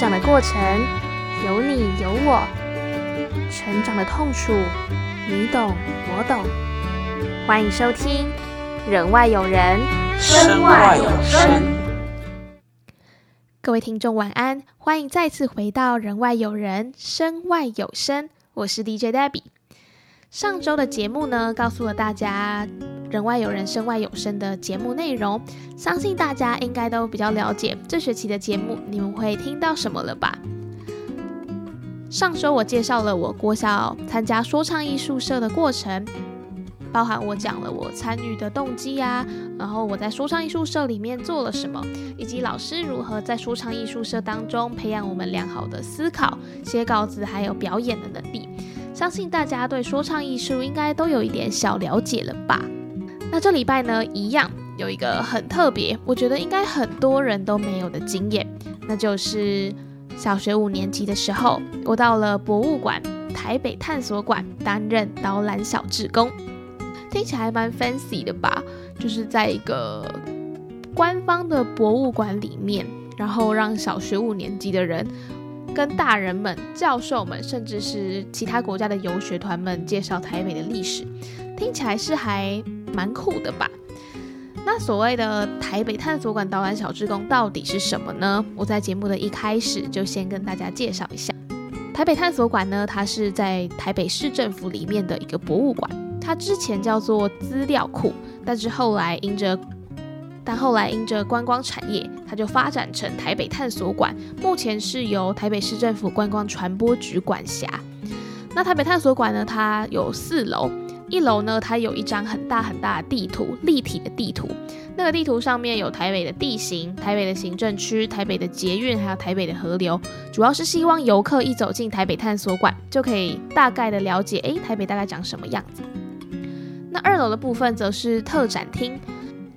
成长的过程有你有我，成长的痛楚你懂我懂。欢迎收听《人外有人，身外有身》。各位听众晚安，欢迎再次回到《人外有人，身外有身》。我是 DJ Debbie。上周的节目呢，告诉了大家“人外有人，身外有声”的节目内容，相信大家应该都比较了解这学期的节目，你们会听到什么了吧？上周我介绍了我国小参加说唱艺术社的过程，包含我讲了我参与的动机呀，然后我在说唱艺术社里面做了什么，以及老师如何在说唱艺术社当中培养我们良好的思考、写稿子还有表演的能力。相信大家对说唱艺术应该都有一点小了解了吧？那这礼拜呢，一样有一个很特别，我觉得应该很多人都没有的经验，那就是小学五年级的时候，我到了博物馆台北探索馆担任导览小志工，听起来蛮 fancy 的吧？就是在一个官方的博物馆里面，然后让小学五年级的人。跟大人们、教授们，甚至是其他国家的游学团们介绍台北的历史，听起来是还蛮酷的吧？那所谓的台北探索馆导览小志工到底是什么呢？我在节目的一开始就先跟大家介绍一下，台北探索馆呢，它是在台北市政府里面的一个博物馆，它之前叫做资料库，但是后来因着但后来因着观光产业，它就发展成台北探索馆，目前是由台北市政府观光传播局管辖。那台北探索馆呢，它有四楼，一楼呢，它有一张很大很大的地图，立体的地图。那个地图上面有台北的地形、台北的行政区、台北的捷运，还有台北的河流，主要是希望游客一走进台北探索馆，就可以大概的了解，诶，台北大概长什么样子。那二楼的部分则是特展厅。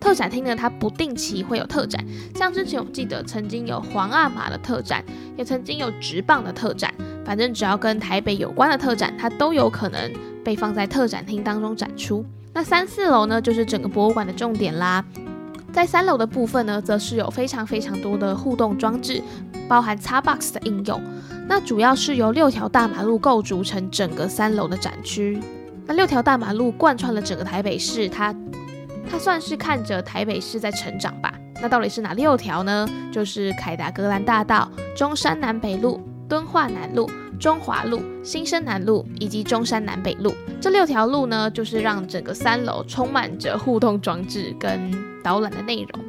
特展厅呢，它不定期会有特展，像之前我记得曾经有皇阿玛的特展，也曾经有直棒的特展，反正只要跟台北有关的特展，它都有可能被放在特展厅当中展出。那三四楼呢，就是整个博物馆的重点啦。在三楼的部分呢，则是有非常非常多的互动装置，包含 Xbox 的应用。那主要是由六条大马路构筑成整个三楼的展区。那六条大马路贯穿了整个台北市，它。它算是看着台北市在成长吧？那到底是哪六条呢？就是凯达格兰大道、中山南北路、敦化南路、中华路、新生南路以及中山南北路。这六条路呢，就是让整个三楼充满着互动装置跟导览的内容。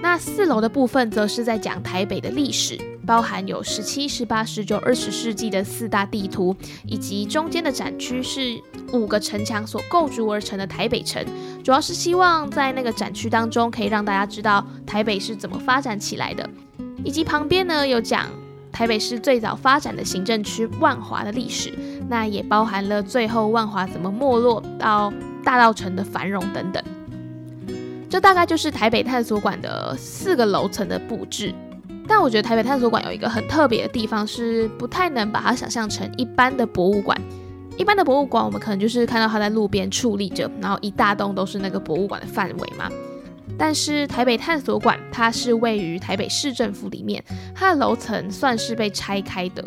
那四楼的部分则是在讲台北的历史，包含有十七、十八、十九、二十世纪的四大地图，以及中间的展区是五个城墙所构筑而成的台北城，主要是希望在那个展区当中可以让大家知道台北是怎么发展起来的，以及旁边呢有讲台北市最早发展的行政区万华的历史，那也包含了最后万华怎么没落到大道城的繁荣等等。这大概就是台北探索馆的四个楼层的布置，但我觉得台北探索馆有一个很特别的地方，是不太能把它想象成一般的博物馆。一般的博物馆，我们可能就是看到它在路边矗立着，然后一大栋都是那个博物馆的范围嘛。但是台北探索馆，它是位于台北市政府里面，它的楼层算是被拆开的，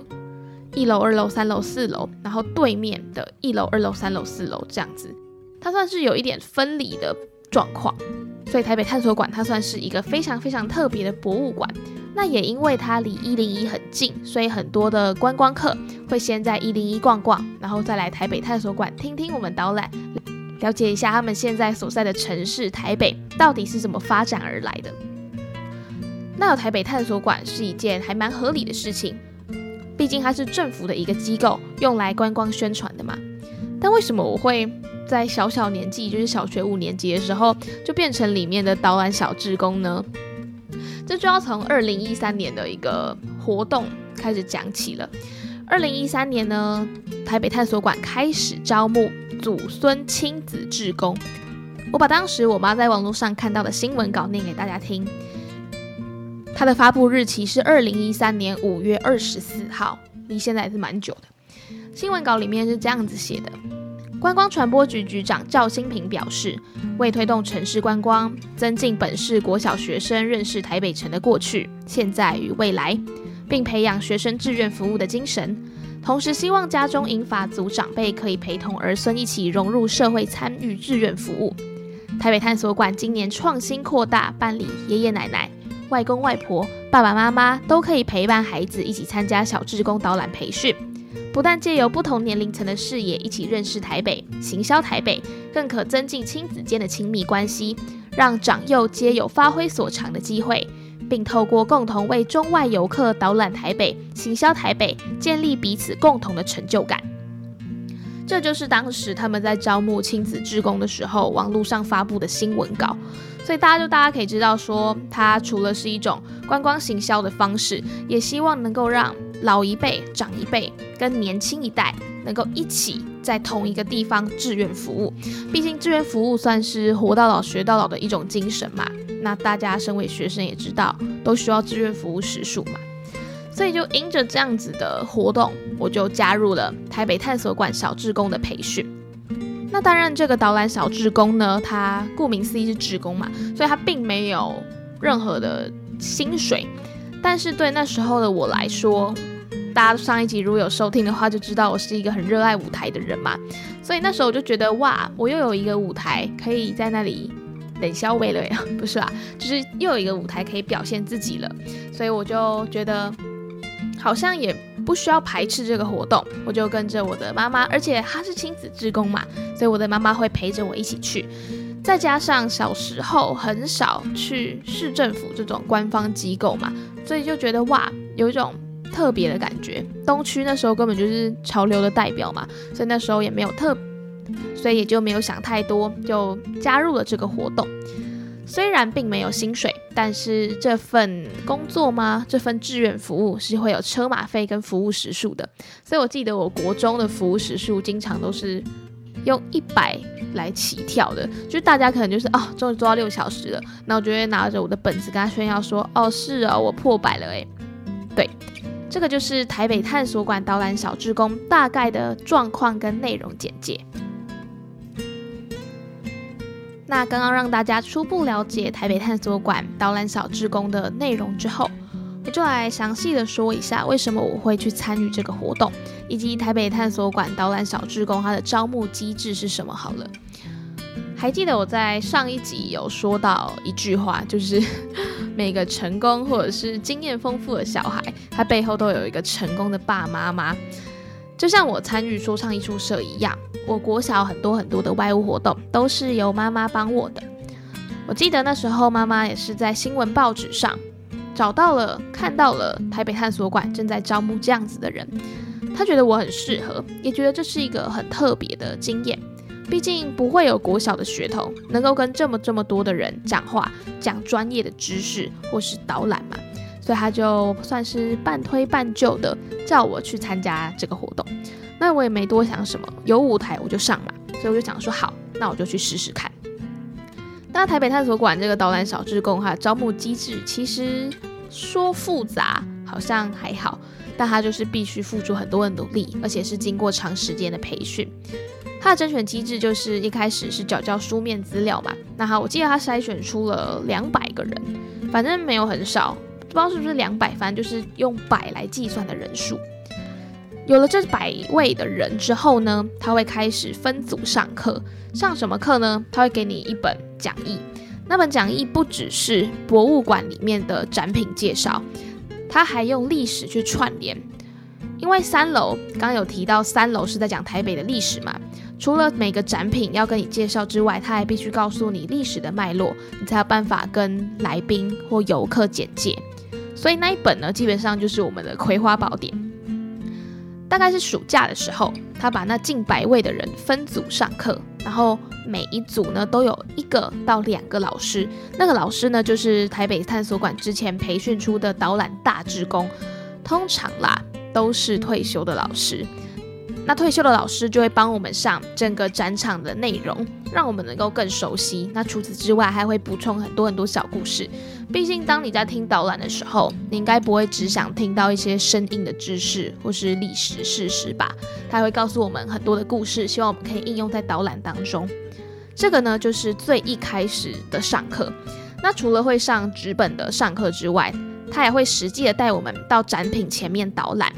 一楼、二楼、三楼、四楼，然后对面的一楼、二楼、三楼、四楼这样子，它算是有一点分离的状况。所以台北探索馆它算是一个非常非常特别的博物馆。那也因为它离一零一很近，所以很多的观光客会先在一零一逛逛，然后再来台北探索馆听听我们导览，了解一下他们现在所在的城市台北到底是怎么发展而来的。那有台北探索馆是一件还蛮合理的事情，毕竟它是政府的一个机构，用来观光宣传的嘛。但为什么我会？在小小年纪，就是小学五年级的时候，就变成里面的导览小志工呢。这就要从二零一三年的一个活动开始讲起了。二零一三年呢，台北探索馆开始招募祖孙亲子志工。我把当时我妈在网络上看到的新闻稿念给大家听。它的发布日期是二零一三年五月二十四号，离现在还是蛮久的。新闻稿里面是这样子写的。观光传播局局长赵新平表示，为推动城市观光，增进本市国小学生认识台北城的过去、现在与未来，并培养学生志愿服务的精神。同时，希望家中银发族长辈可以陪同儿孙一起融入社会，参与志愿服务。台北探索馆今年创新扩大，办理爷爷奶奶、外公外婆、爸爸妈妈都可以陪伴孩子一起参加小志工导览培训。不但借由不同年龄层的视野一起认识台北、行销台北，更可增进亲子间的亲密关系，让长幼皆有发挥所长的机会，并透过共同为中外游客导览台北、行销台北，建立彼此共同的成就感。这就是当时他们在招募亲子志工的时候，网络上发布的新闻稿。所以大家就大家可以知道，说它除了是一种观光行销的方式，也希望能够让。老一辈、长一辈跟年轻一代能够一起在同一个地方志愿服务，毕竟志愿服务算是活到老学到老的一种精神嘛。那大家身为学生也知道，都需要志愿服务时数嘛。所以就因着这样子的活动，我就加入了台北探索馆小志工的培训。那当然，这个导览小志工呢，它顾名思义是志工嘛，所以它并没有任何的薪水。但是对那时候的我来说，大家上一集如果有收听的话，就知道我是一个很热爱舞台的人嘛。所以那时候我就觉得，哇，我又有一个舞台可以在那里冷消微了呀，不是啦，就是又有一个舞台可以表现自己了。所以我就觉得，好像也不需要排斥这个活动，我就跟着我的妈妈，而且她是亲子职工嘛，所以我的妈妈会陪着我一起去。再加上小时候很少去市政府这种官方机构嘛，所以就觉得哇，有一种特别的感觉。东区那时候根本就是潮流的代表嘛，所以那时候也没有特，所以也就没有想太多，就加入了这个活动。虽然并没有薪水，但是这份工作吗？这份志愿服务是会有车马费跟服务时数的。所以我记得我国中的服务时数经常都是。用一百来起跳的，就是大家可能就是哦，终于做到六小时了，那我就会拿着我的本子跟他炫耀说，哦，是啊，我破百了诶。对，这个就是台北探索馆导览小志工大概的状况跟内容简介。那刚刚让大家初步了解台北探索馆导览小志工的内容之后。我就来详细的说一下为什么我会去参与这个活动，以及台北探索馆导览小志工它的招募机制是什么。好了，还记得我在上一集有说到一句话，就是 每个成功或者是经验丰富的小孩，他背后都有一个成功的爸妈吗？就像我参与说唱艺术社一样，我国小很多很多的外务活动都是由妈妈帮我的。我记得那时候妈妈也是在新闻报纸上。找到了，看到了台北探索馆正在招募这样子的人，他觉得我很适合，也觉得这是一个很特别的经验。毕竟不会有国小的学童能够跟这么这么多的人讲话，讲专业的知识或是导览嘛，所以他就算是半推半就的叫我去参加这个活动。那我也没多想什么，有舞台我就上嘛，所以我就想说好，那我就去试试看。那台北探索馆这个导览小志工哈，招募机制其实说复杂好像还好，但它就是必须付出很多的努力，而且是经过长时间的培训。它的甄选机制就是一开始是缴交书面资料嘛，那好，我记得他筛选出了两百个人，反正没有很少，不知道是不是两百，反正就是用百来计算的人数。有了这百位的人之后呢，他会开始分组上课。上什么课呢？他会给你一本讲义。那本讲义不只是博物馆里面的展品介绍，他还用历史去串联。因为三楼刚有提到，三楼是在讲台北的历史嘛。除了每个展品要跟你介绍之外，他还必须告诉你历史的脉络，你才有办法跟来宾或游客简介。所以那一本呢，基本上就是我们的葵花宝典。大概是暑假的时候，他把那近百位的人分组上课，然后每一组呢都有一个到两个老师，那个老师呢就是台北探索馆之前培训出的导览大职工，通常啦都是退休的老师。那退休的老师就会帮我们上整个展场的内容，让我们能够更熟悉。那除此之外，还会补充很多很多小故事。毕竟，当你在听导览的时候，你应该不会只想听到一些生硬的知识或是历史事实吧？他会告诉我们很多的故事，希望我们可以应用在导览当中。这个呢，就是最一开始的上课。那除了会上纸本的上课之外，他也会实际的带我们到展品前面导览。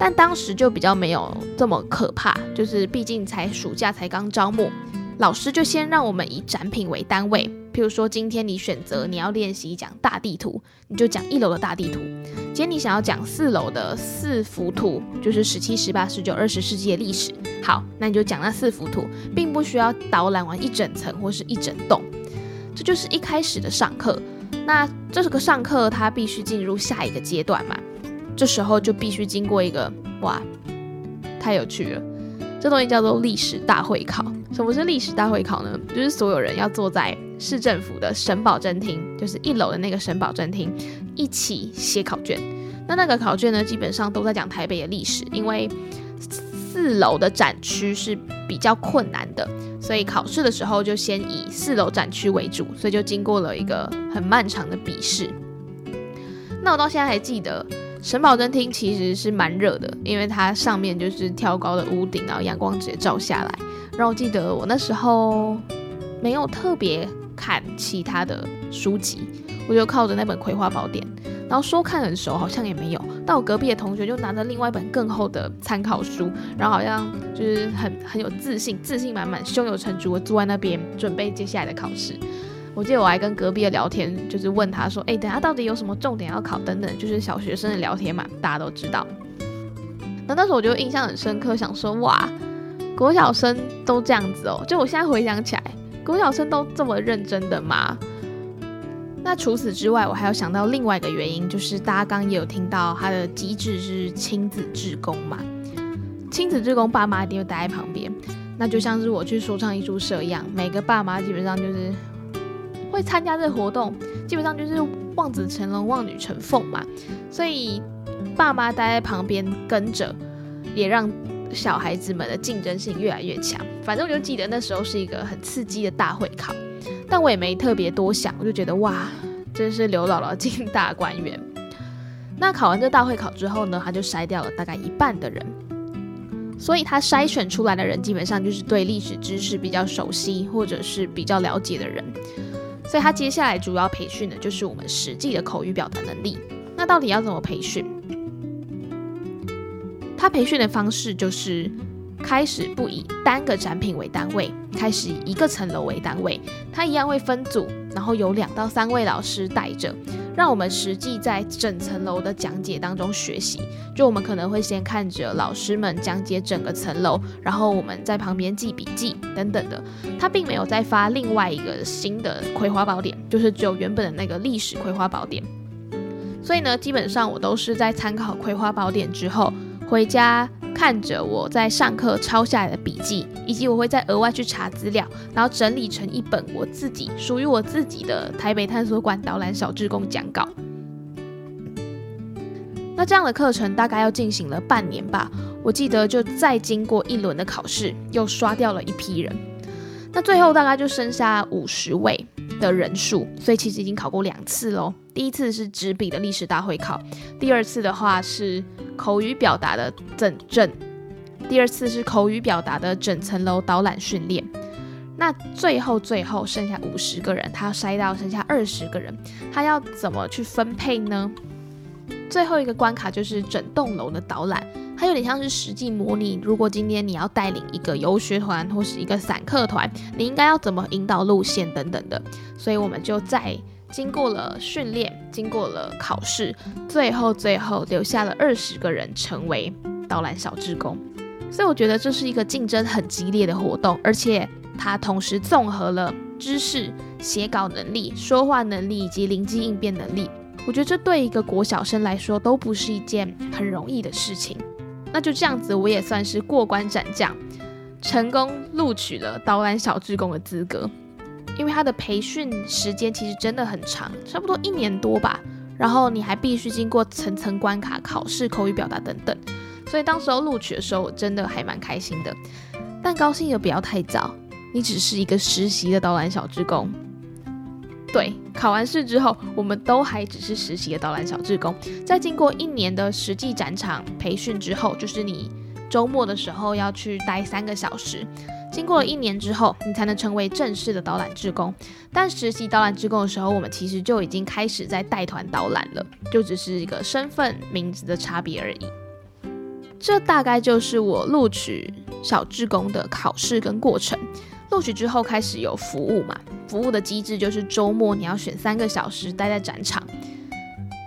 但当时就比较没有这么可怕，就是毕竟才暑假才刚招募，老师就先让我们以展品为单位。譬如说，今天你选择你要练习讲大地图，你就讲一楼的大地图；今天你想要讲四楼的四幅图，就是十七、十八、十九、二十世纪的历史。好，那你就讲那四幅图，并不需要导览完一整层或是一整栋。这就是一开始的上课。那这个上课，它必须进入下一个阶段嘛？这时候就必须经过一个哇，太有趣了！这东西叫做历史大会考。什么是历史大会考呢？就是所有人要坐在市政府的省保真厅，就是一楼的那个省保真厅，一起写考卷。那那个考卷呢，基本上都在讲台北的历史，因为四楼的展区是比较困难的，所以考试的时候就先以四楼展区为主，所以就经过了一个很漫长的笔试。那我到现在还记得。沈宝珍厅其实是蛮热的，因为它上面就是挑高的屋顶，然后阳光直接照下来。然后我记得我那时候没有特别看其他的书籍，我就靠着那本《葵花宝典》，然后说看很熟，好像也没有。但我隔壁的同学就拿着另外一本更厚的参考书，然后好像就是很很有自信，自信满满，胸有成竹的坐在那边准备接下来的考试。我记得我还跟隔壁的聊天，就是问他说：“哎，等下到底有什么重点要考？等等，就是小学生的聊天嘛，大家都知道。”那那时候我就印象很深刻，想说：“哇，国小生都这样子哦！”就我现在回想起来，国小生都这么认真的吗？那除此之外，我还有想到另外一个原因，就是大家刚刚也有听到他的机制是亲子志工嘛，亲子志工爸妈一定会待在旁边，那就像是我去说唱艺术社一样，每个爸妈基本上就是。会参加这个活动，基本上就是望子成龙、望女成凤嘛。所以爸妈待在旁边跟着，也让小孩子们的竞争性越来越强。反正我就记得那时候是一个很刺激的大会考，但我也没特别多想，我就觉得哇，真是刘姥姥进大观园。那考完这大会考之后呢，他就筛掉了大概一半的人，所以他筛选出来的人基本上就是对历史知识比较熟悉或者是比较了解的人。所以他接下来主要培训的就是我们实际的口语表达能力。那到底要怎么培训？他培训的方式就是开始不以单个展品为单位，开始以一个层楼为单位。它一样会分组，然后有两到三位老师带着。让我们实际在整层楼的讲解当中学习，就我们可能会先看着老师们讲解整个层楼，然后我们在旁边记笔记等等的。他并没有再发另外一个新的《葵花宝典》，就是只有原本的那个历史《葵花宝典》。所以呢，基本上我都是在参考《葵花宝典》之后回家。看着我在上课抄下来的笔记，以及我会再额外去查资料，然后整理成一本我自己属于我自己的台北探索馆导览小志工讲稿。那这样的课程大概要进行了半年吧，我记得就再经过一轮的考试，又刷掉了一批人。那最后大概就剩下五十位的人数，所以其实已经考过两次喽。第一次是纸笔的历史大会考，第二次的话是口语表达的整正，第二次是口语表达的整层楼导览训练。那最后最后剩下五十个人，他要筛到剩下二十个人，他要怎么去分配呢？最后一个关卡就是整栋楼的导览。它有点像是实际模拟，如果今天你要带领一个游学团或是一个散客团，你应该要怎么引导路线等等的。所以我们就在经过了训练，经过了考试，最后最后留下了二十个人成为导览小志工。所以我觉得这是一个竞争很激烈的活动，而且它同时综合了知识、写稿能力、说话能力以及灵机应变能力。我觉得这对一个国小生来说都不是一件很容易的事情。那就这样子，我也算是过关斩将，成功录取了导览小志工的资格。因为他的培训时间其实真的很长，差不多一年多吧。然后你还必须经过层层关卡、考试、口语表达等等。所以当时候录取的时候，我真的还蛮开心的。但高兴也不要太早，你只是一个实习的导览小志工。对，考完试之后，我们都还只是实习的导览小志工。在经过一年的实际展场培训之后，就是你周末的时候要去待三个小时，经过了一年之后，你才能成为正式的导览志工。但实习导览志工的时候，我们其实就已经开始在带团导览了，就只是一个身份名字的差别而已。这大概就是我录取小志工的考试跟过程。录取之后开始有服务嘛，服务的机制就是周末你要选三个小时待在展场。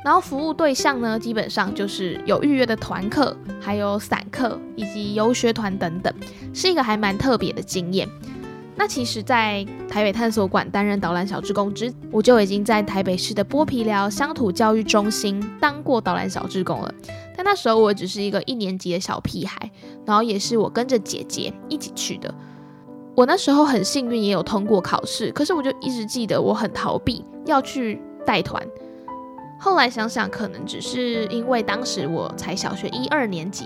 然后服务对象呢，基本上就是有预约的团客，还有散客以及游学团等等，是一个还蛮特别的经验。那其实，在台北探索馆担任导览小志工之，我就已经在台北市的剥皮寮乡土教育中心当过导览小志工了。但那时候我只是一个一年级的小屁孩，然后也是我跟着姐姐一起去的。我那时候很幸运，也有通过考试，可是我就一直记得我很逃避要去带团。后来想想，可能只是因为当时我才小学一二年级，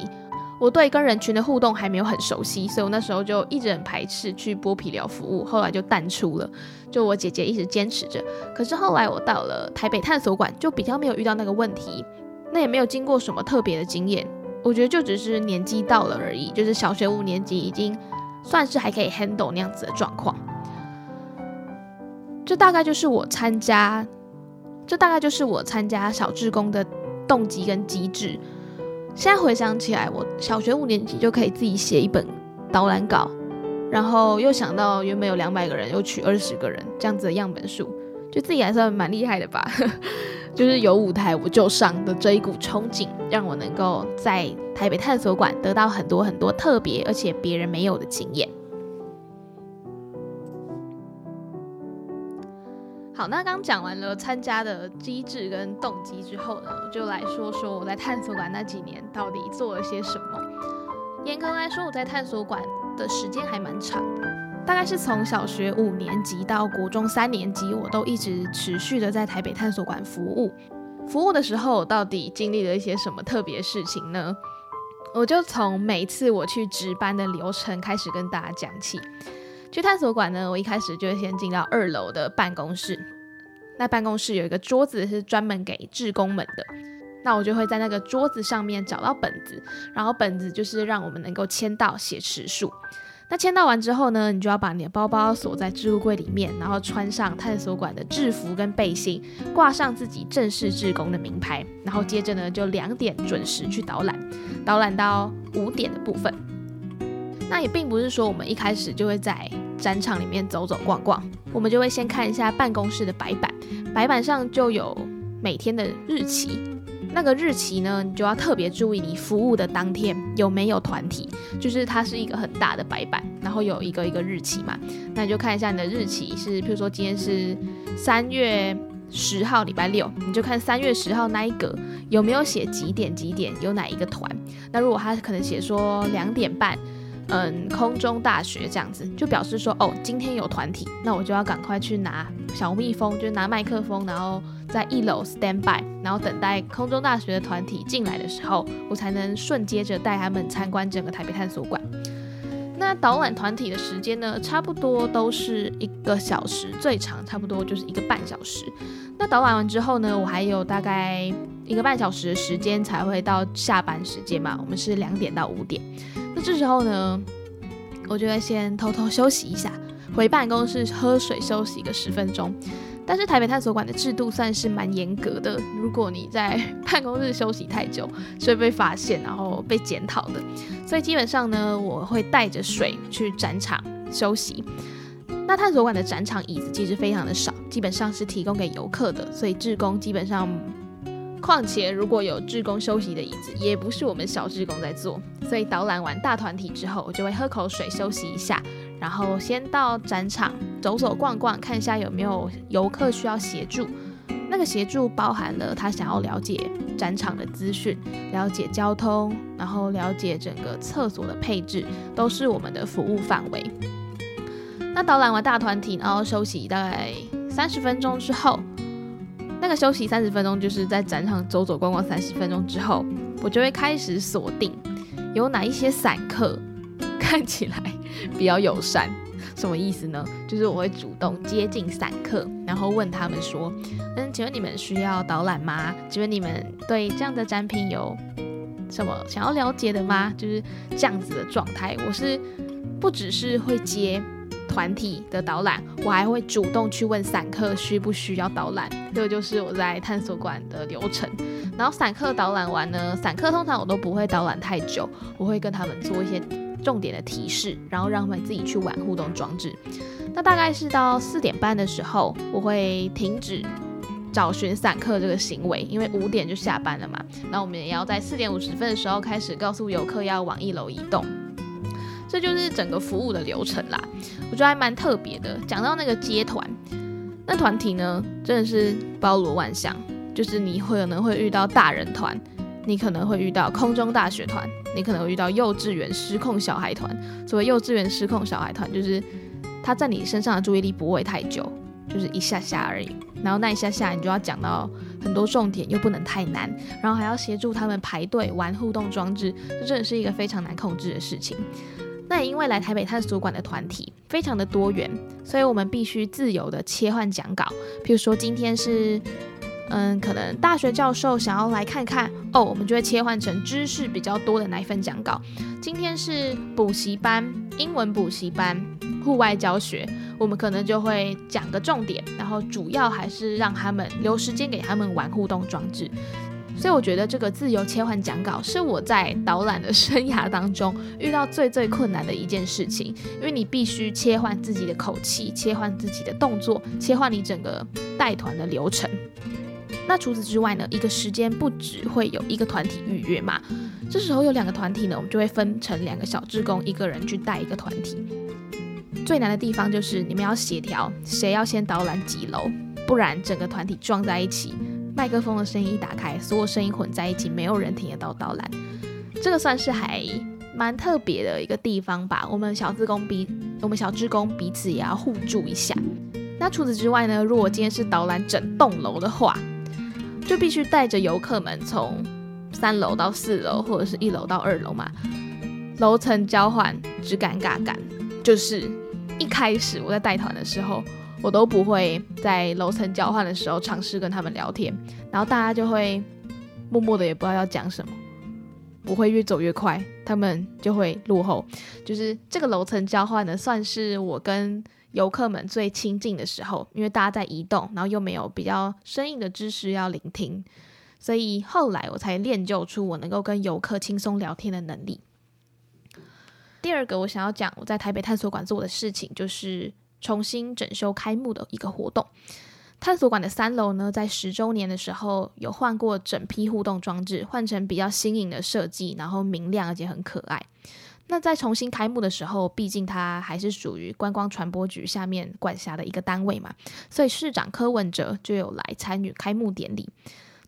我对跟人群的互动还没有很熟悉，所以我那时候就一直很排斥去剥皮疗服务。后来就淡出了，就我姐姐一直坚持着。可是后来我到了台北探索馆，就比较没有遇到那个问题，那也没有经过什么特别的经验。我觉得就只是年纪到了而已，就是小学五年级已经算是还可以 handle 那样子的状况。这大概就是我参加。这大概就是我参加小志工的动机跟机制。现在回想起来，我小学五年级就可以自己写一本导览稿，然后又想到原本有两百个人，又取二十个人这样子的样本数，就自己还算蛮厉害的吧。就是有舞台我就上的这一股憧憬，让我能够在台北探索馆得到很多很多特别而且别人没有的经验。好，那刚讲完了参加的机制跟动机之后呢，我就来说说我在探索馆那几年到底做了些什么。严格来说，我在探索馆的时间还蛮长，大概是从小学五年级到国中三年级，我都一直持续的在台北探索馆服务。服务的时候，到底经历了一些什么特别事情呢？我就从每次我去值班的流程开始跟大家讲起。去探索馆呢，我一开始就先进到二楼的办公室。那办公室有一个桌子是专门给志工们的，那我就会在那个桌子上面找到本子，然后本子就是让我们能够签到写时数。那签到完之后呢，你就要把你的包包锁在置物柜里面，然后穿上探索馆的制服跟背心，挂上自己正式志工的名牌，然后接着呢就两点准时去导览，导览到五点的部分。那也并不是说我们一开始就会在展场里面走走逛逛，我们就会先看一下办公室的白板，白板上就有每天的日期。那个日期呢，你就要特别注意你服务的当天有没有团体，就是它是一个很大的白板，然后有一个一个日期嘛，那你就看一下你的日期是，譬如说今天是三月十号，礼拜六，你就看三月十号那一格有没有写几点几点有哪一个团。那如果他可能写说两点半。嗯，空中大学这样子，就表示说，哦，今天有团体，那我就要赶快去拿小蜜蜂，就拿麦克风，然后在一楼 stand by，然后等待空中大学的团体进来的时候，我才能顺接着带他们参观整个台北探索馆。那导览团体的时间呢，差不多都是一个小时，最长差不多就是一个半小时。那导览完之后呢，我还有大概一个半小时的时间才会到下班时间嘛，我们是两点到五点。那这时候呢，我就会先偷偷休息一下，回办公室喝水休息个十分钟。但是台北探索馆的制度算是蛮严格的，如果你在 办公室休息太久，是会被发现，然后被检讨的。所以基本上呢，我会带着水去展场休息。那探索馆的展场椅子其实非常的少，基本上是提供给游客的，所以志工基本上。况且，如果有志工休息的椅子，也不是我们小志工在坐。所以导览完大团体之后，我就会喝口水休息一下，然后先到展场走走逛逛，看一下有没有游客需要协助。那个协助包含了他想要了解展场的资讯、了解交通，然后了解整个厕所的配置，都是我们的服务范围。那导览完大团体，然后休息大概三十分钟之后。那个休息三十分钟，就是在展场走走逛逛三十分钟之后，我就会开始锁定有哪一些散客 看起来比较友善。什么意思呢？就是我会主动接近散客，然后问他们说：“嗯，请问你们需要导览吗？请问你们对这样的展品有什么想要了解的吗？”就是这样子的状态。我是不只是会接团体的导览，我还会主动去问散客需不需要导览。这个就是我在探索馆的流程。然后散客导览完呢，散客通常我都不会导览太久，我会跟他们做一些重点的提示，然后让他们自己去玩互动装置。那大概是到四点半的时候，我会停止找寻散客这个行为，因为五点就下班了嘛。那我们也要在四点五十分的时候开始告诉游客要往一楼移动。这就是整个服务的流程啦，我觉得还蛮特别的。讲到那个接团，那团体呢，真的是包罗万象。就是你会可能会遇到大人团，你可能会遇到空中大学团，你可能会遇到幼稚园失控小孩团。所谓幼稚园失控小孩团，就是他在你身上的注意力不会太久，就是一下下而已。然后那一下下，你就要讲到很多重点，又不能太难，然后还要协助他们排队玩互动装置，这真的是一个非常难控制的事情。那也因为来台北探索馆的团体非常的多元，所以我们必须自由的切换讲稿。譬如说今天是。嗯，可能大学教授想要来看看哦，我们就会切换成知识比较多的那一份讲稿。今天是补习班，英文补习班，户外教学，我们可能就会讲个重点，然后主要还是让他们留时间给他们玩互动装置。所以我觉得这个自由切换讲稿是我在导览的生涯当中遇到最最困难的一件事情，因为你必须切换自己的口气，切换自己的动作，切换你整个带团的流程。那除此之外呢，一个时间不只会有一个团体预约嘛，这时候有两个团体呢，我们就会分成两个小志工，一个人去带一个团体。最难的地方就是你们要协调谁要先导览几楼，不然整个团体撞在一起，麦克风的声音一打开，所有声音混在一起，没有人听得到导览。这个算是还蛮特别的一个地方吧。我们小志工彼我们小志工彼此也要互助一下。那除此之外呢，如果今天是导览整栋楼的话，就必须带着游客们从三楼到四楼，或者是一楼到二楼嘛。楼层交换之尴尬感，就是一开始我在带团的时候，我都不会在楼层交换的时候尝试跟他们聊天，然后大家就会默默的也不知道要讲什么，我会越走越快，他们就会落后。就是这个楼层交换呢，算是我跟。游客们最亲近的时候，因为大家在移动，然后又没有比较生硬的知识要聆听，所以后来我才练就出我能够跟游客轻松聊天的能力。第二个我想要讲我在台北探索馆做的事情，就是重新整修开幕的一个活动。探索馆的三楼呢，在十周年的时候有换过整批互动装置，换成比较新颖的设计，然后明亮而且很可爱。那在重新开幕的时候，毕竟它还是属于观光传播局下面管辖的一个单位嘛，所以市长柯文哲就有来参与开幕典礼。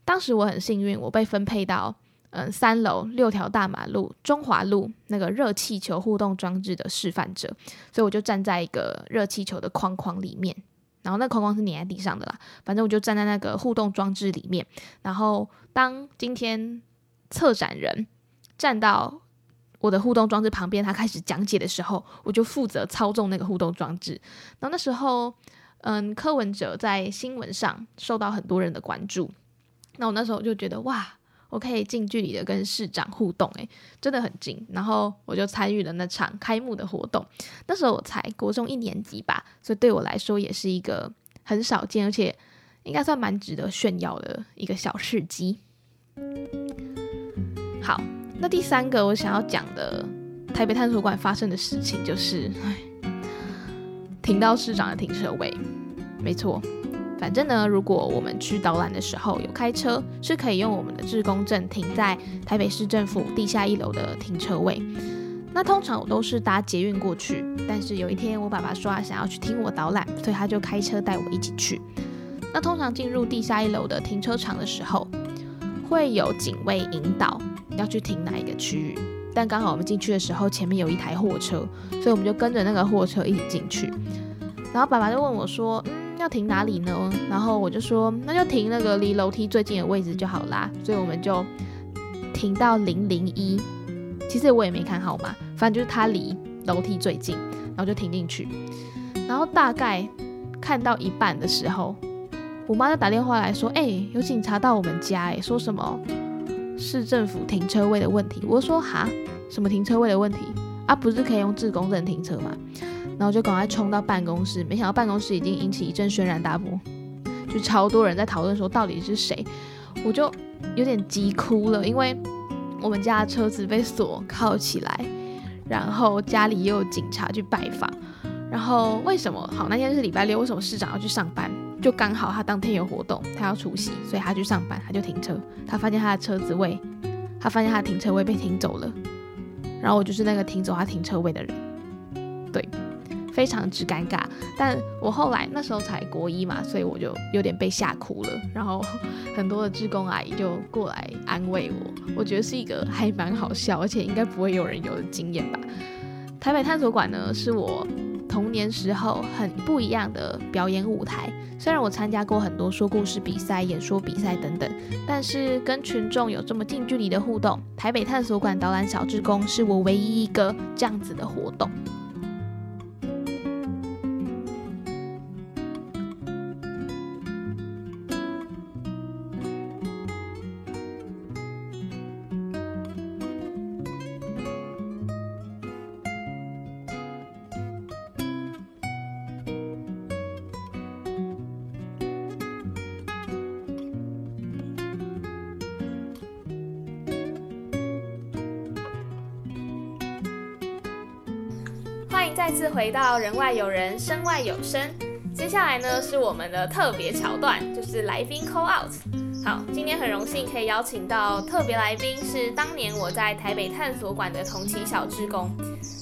当时我很幸运，我被分配到嗯三楼六条大马路中华路那个热气球互动装置的示范者，所以我就站在一个热气球的框框里面，然后那框框是粘在地上的啦，反正我就站在那个互动装置里面，然后当今天策展人站到。我的互动装置旁边，他开始讲解的时候，我就负责操纵那个互动装置。然后那时候，嗯，柯文哲在新闻上受到很多人的关注。那我那时候就觉得，哇，我可以近距离的跟市长互动，诶，真的很近。然后我就参与了那场开幕的活动。那时候我才国中一年级吧，所以对我来说也是一个很少见，而且应该算蛮值得炫耀的一个小事迹。好。那第三个我想要讲的台北探索馆发生的事情，就是停到市长的停车位。没错，反正呢，如果我们去导览的时候有开车，是可以用我们的志工证停在台北市政府地下一楼的停车位。那通常我都是搭捷运过去，但是有一天我爸爸说他想要去听我导览，所以他就开车带我一起去。那通常进入地下一楼的停车场的时候，会有警卫引导。要去停哪一个区域？但刚好我们进去的时候，前面有一台货车，所以我们就跟着那个货车一起进去。然后爸爸就问我说：“，要停哪里呢？”然后我就说：“那就停那个离楼梯最近的位置就好啦。”所以我们就停到零零一。其实我也没看好嘛，反正就是它离楼梯最近，然后就停进去。然后大概看到一半的时候，我妈就打电话来说：“哎，有警察到我们家，哎，说什么？”市政府停车位的问题，我说哈，什么停车位的问题啊，不是可以用自公证停车吗？然后就赶快冲到办公室，没想到办公室已经引起一阵轩然大波，就超多人在讨论说到底是谁，我就有点急哭了，因为我们家的车子被锁铐起来，然后家里又有警察去拜访，然后为什么好那天是礼拜六，为什么市长要去上班？就刚好他当天有活动，他要出席，所以他去上班，他就停车，他发现他的车子位，他发现他的停车位被停走了，然后我就是那个停走他停车位的人，对。非常之尴尬，但我后来那时候才国一嘛，所以我就有点被吓哭了。然后很多的志工阿姨就过来安慰我，我觉得是一个还蛮好笑，而且应该不会有人有的经验吧。台北探索馆呢，是我童年时候很不一样的表演舞台。虽然我参加过很多说故事比赛、演说比赛等等，但是跟群众有这么近距离的互动，台北探索馆导览小志工是我唯一一个这样子的活动。再次回到人外有人，身外有身。接下来呢是我们的特别桥段，就是来宾 call out。好，今天很荣幸可以邀请到特别来宾，是当年我在台北探索馆的同期小志工。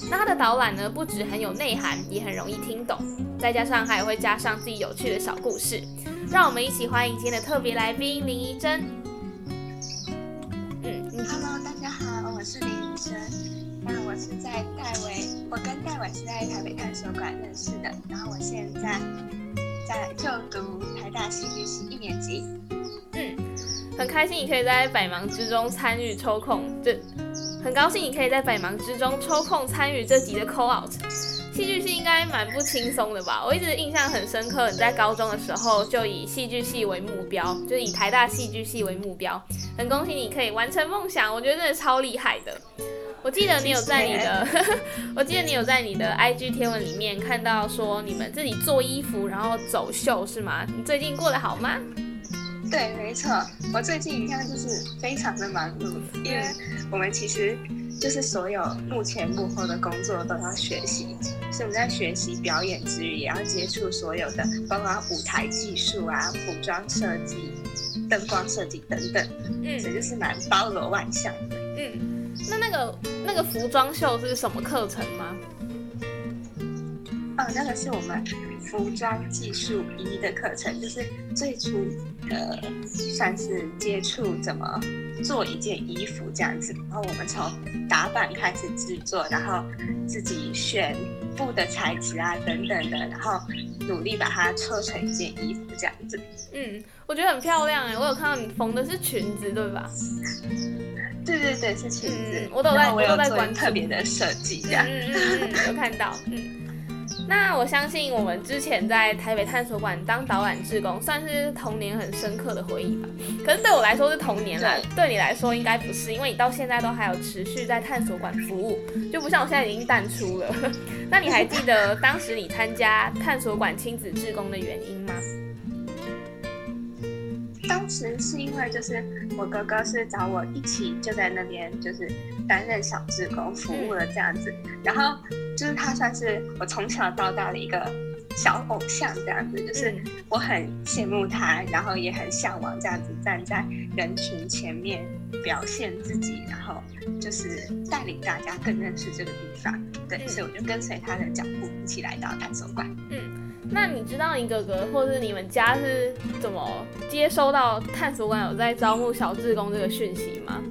那他的导览呢，不止很有内涵，也很容易听懂，再加上还会加上自己有趣的小故事。让我们一起欢迎今天的特别来宾林怡珍。开心你可以在百忙之中参与抽空，这很高兴你可以在百忙之中抽空参与这集的 call out。戏剧系应该蛮不轻松的吧？我一直印象很深刻，你在高中的时候就以戏剧系为目标，就以台大戏剧系为目标。很恭喜你可以完成梦想，我觉得真的超厉害的。我记得你有在你的，我记得你有在你的 IG 贴文里面看到说你们自己做衣服然后走秀是吗？你最近过得好吗？对，没错，我最近一样就是非常的忙碌，因为我们其实就是所有幕前幕后的工作都要学习，所以我们在学习表演之余，也要接触所有的，包括舞台技术啊、服装设计、灯光设计等等，嗯，所以就是蛮包罗万象的，嗯。那那个那个服装秀是什么课程吗？哦，那个是我们服装技术一的课程，就是最初的算是接触怎么做一件衣服这样子。然后我们从打版开始制作，然后自己选布的材质啊等等的，然后努力把它抽成一件衣服这样子。嗯，我觉得很漂亮哎，我有看到你缝的是裙子对吧？对对对，是裙子。我都在，我有在关特别的设计这样。嗯嗯嗯，有看到。嗯，那我相信我们之前在台北探索馆当导览志工，算是童年很深刻的回忆吧。可是对我来说是童年啦，对你来说应该不是，因为你到现在都还有持续在探索馆服务，就不像我现在已经淡出了。那你还记得当时你参加探索馆亲子志工的原因吗？当时是因为就是我哥哥是找我一起就在那边就是担任小职工服务了这样子，然后就是他算是我从小到大的一个小偶像这样子，就是我很羡慕他，然后也很向往这样子站在人群前面表现自己，然后就是带领大家更认识这个地方，对，所以我就跟随他的脚步一起来到探索馆。嗯。那你知道你哥哥或是你们家是怎么接收到探索馆有在招募小志工这个讯息吗？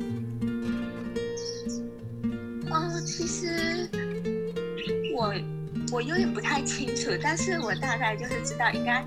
哦，其实我我有点不太清楚，但是我大概就是知道应该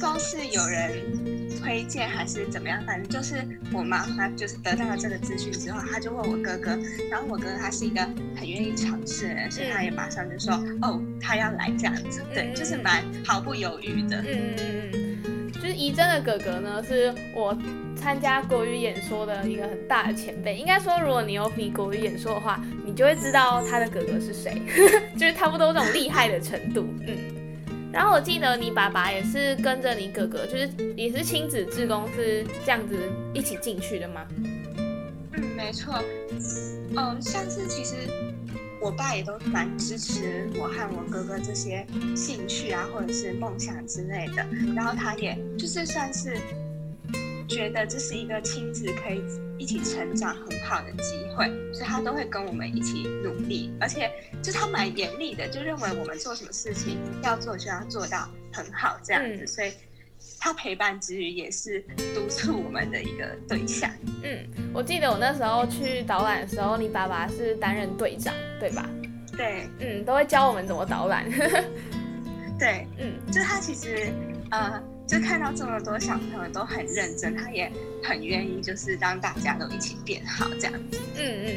公司有人。推荐还是怎么样？反正就是我妈妈就是得到了这个资讯之后，她就问我哥哥，然后我哥哥他是一个很愿意尝试的人，所以他也马上就说哦，他要来这样子，对，就是蛮毫不犹豫的。嗯嗯嗯，就是怡珍的哥哥呢，是我参加国语演说的一个很大的前辈。应该说，如果你有比国语演说的话，你就会知道他的哥哥是谁，就是差不多这种厉害的程度。嗯。然后我记得你爸爸也是跟着你哥哥，就是也是亲子志工，是这样子一起进去的吗？嗯，没错。嗯，像是其实。我爸也都蛮支持我和我哥哥这些兴趣啊，或者是梦想之类的。然后他也就是算是觉得这是一个亲子可以一起成长很好的机会，所以他都会跟我们一起努力。而且就他蛮严厉的，就认为我们做什么事情要做就要做到很好这样子。所以。他陪伴之余，也是督促我们的一个对象。嗯，我记得我那时候去导览的时候，你爸爸是担任队长，对吧？对，嗯，都会教我们怎么导览。对，嗯，就他其实，呃，就看到这么多小朋友都很认真，他也很愿意，就是让大家都一起变好这样子。嗯嗯。